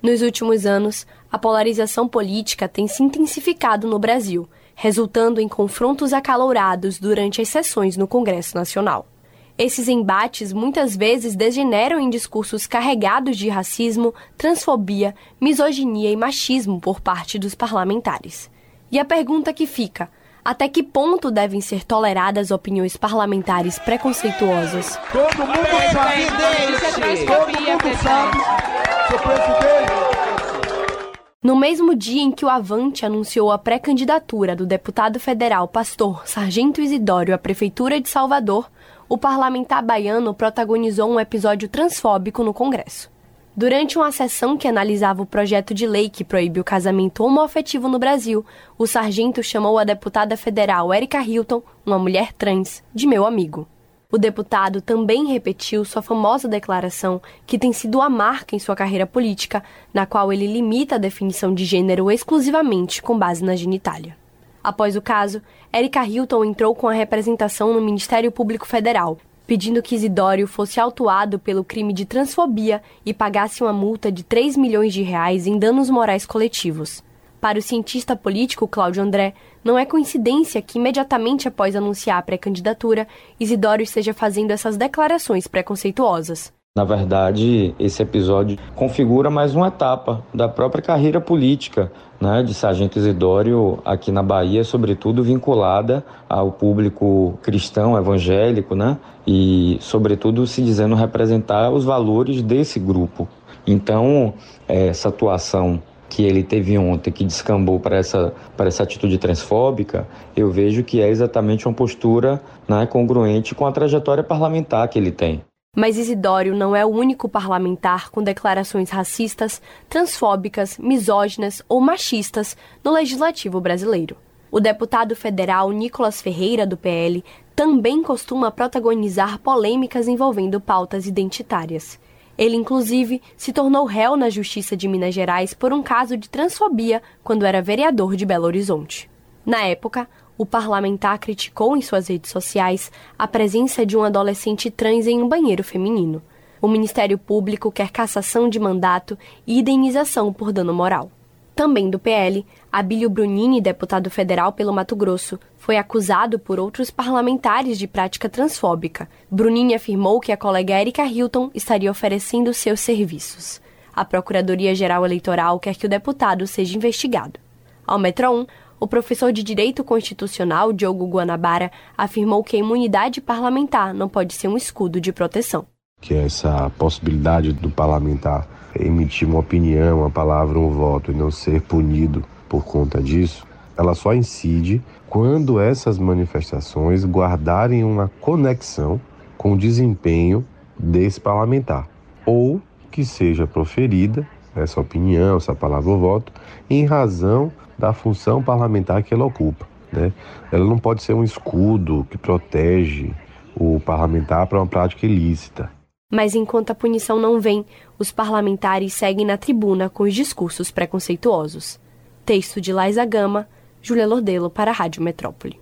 Nos últimos anos, a polarização política tem se intensificado no Brasil, resultando em confrontos acalorados durante as sessões no Congresso Nacional. Esses embates muitas vezes degeneram em discursos carregados de racismo, transfobia, misoginia e machismo por parte dos parlamentares. E a pergunta que fica: até que ponto devem ser toleradas opiniões parlamentares preconceituosas? Todo mundo sabe, todo mundo sabe, No mesmo dia em que o Avante anunciou a pré-candidatura do deputado federal pastor Sargento Isidório à Prefeitura de Salvador, o parlamentar baiano protagonizou um episódio transfóbico no Congresso. Durante uma sessão que analisava o projeto de lei que proíbe o casamento homoafetivo no Brasil, o sargento chamou a deputada federal Erika Hilton, uma mulher trans, de meu amigo. O deputado também repetiu sua famosa declaração, que tem sido a marca em sua carreira política, na qual ele limita a definição de gênero exclusivamente com base na genitália. Após o caso, Erika Hilton entrou com a representação no Ministério Público Federal, pedindo que Isidório fosse autuado pelo crime de transfobia e pagasse uma multa de 3 milhões de reais em danos morais coletivos. Para o cientista político Cláudio André, não é coincidência que imediatamente após anunciar a pré-candidatura, Isidório esteja fazendo essas declarações preconceituosas. Na verdade, esse episódio configura mais uma etapa da própria carreira política né, de Sargento Isidório aqui na Bahia, sobretudo vinculada ao público cristão, evangélico, né, e, sobretudo, se dizendo representar os valores desse grupo. Então, essa atuação que ele teve ontem, que descambou para essa, para essa atitude transfóbica, eu vejo que é exatamente uma postura né, congruente com a trajetória parlamentar que ele tem. Mas Isidório não é o único parlamentar com declarações racistas, transfóbicas, misóginas ou machistas no legislativo brasileiro. O deputado federal Nicolas Ferreira, do PL, também costuma protagonizar polêmicas envolvendo pautas identitárias. Ele, inclusive, se tornou réu na Justiça de Minas Gerais por um caso de transfobia quando era vereador de Belo Horizonte. Na época, o parlamentar criticou em suas redes sociais a presença de um adolescente trans em um banheiro feminino. O Ministério Público quer cassação de mandato e indenização por dano moral. Também do PL, Abílio Brunini, deputado federal pelo Mato Grosso, foi acusado por outros parlamentares de prática transfóbica. Brunini afirmou que a colega Erika Hilton estaria oferecendo seus serviços. A Procuradoria-Geral Eleitoral quer que o deputado seja investigado. Ao Metro 1, o professor de Direito Constitucional, Diogo Guanabara, afirmou que a imunidade parlamentar não pode ser um escudo de proteção. Que essa possibilidade do parlamentar emitir uma opinião, uma palavra, um voto e não ser punido por conta disso, ela só incide quando essas manifestações guardarem uma conexão com o desempenho desse parlamentar ou que seja proferida essa opinião, essa palavra ou voto em razão da função parlamentar que ela ocupa. Né? Ela não pode ser um escudo que protege o parlamentar para uma prática ilícita. Mas enquanto a punição não vem, os parlamentares seguem na tribuna com os discursos preconceituosos. Texto de Laisa Gama, Júlia Lordelo para a Rádio Metrópole.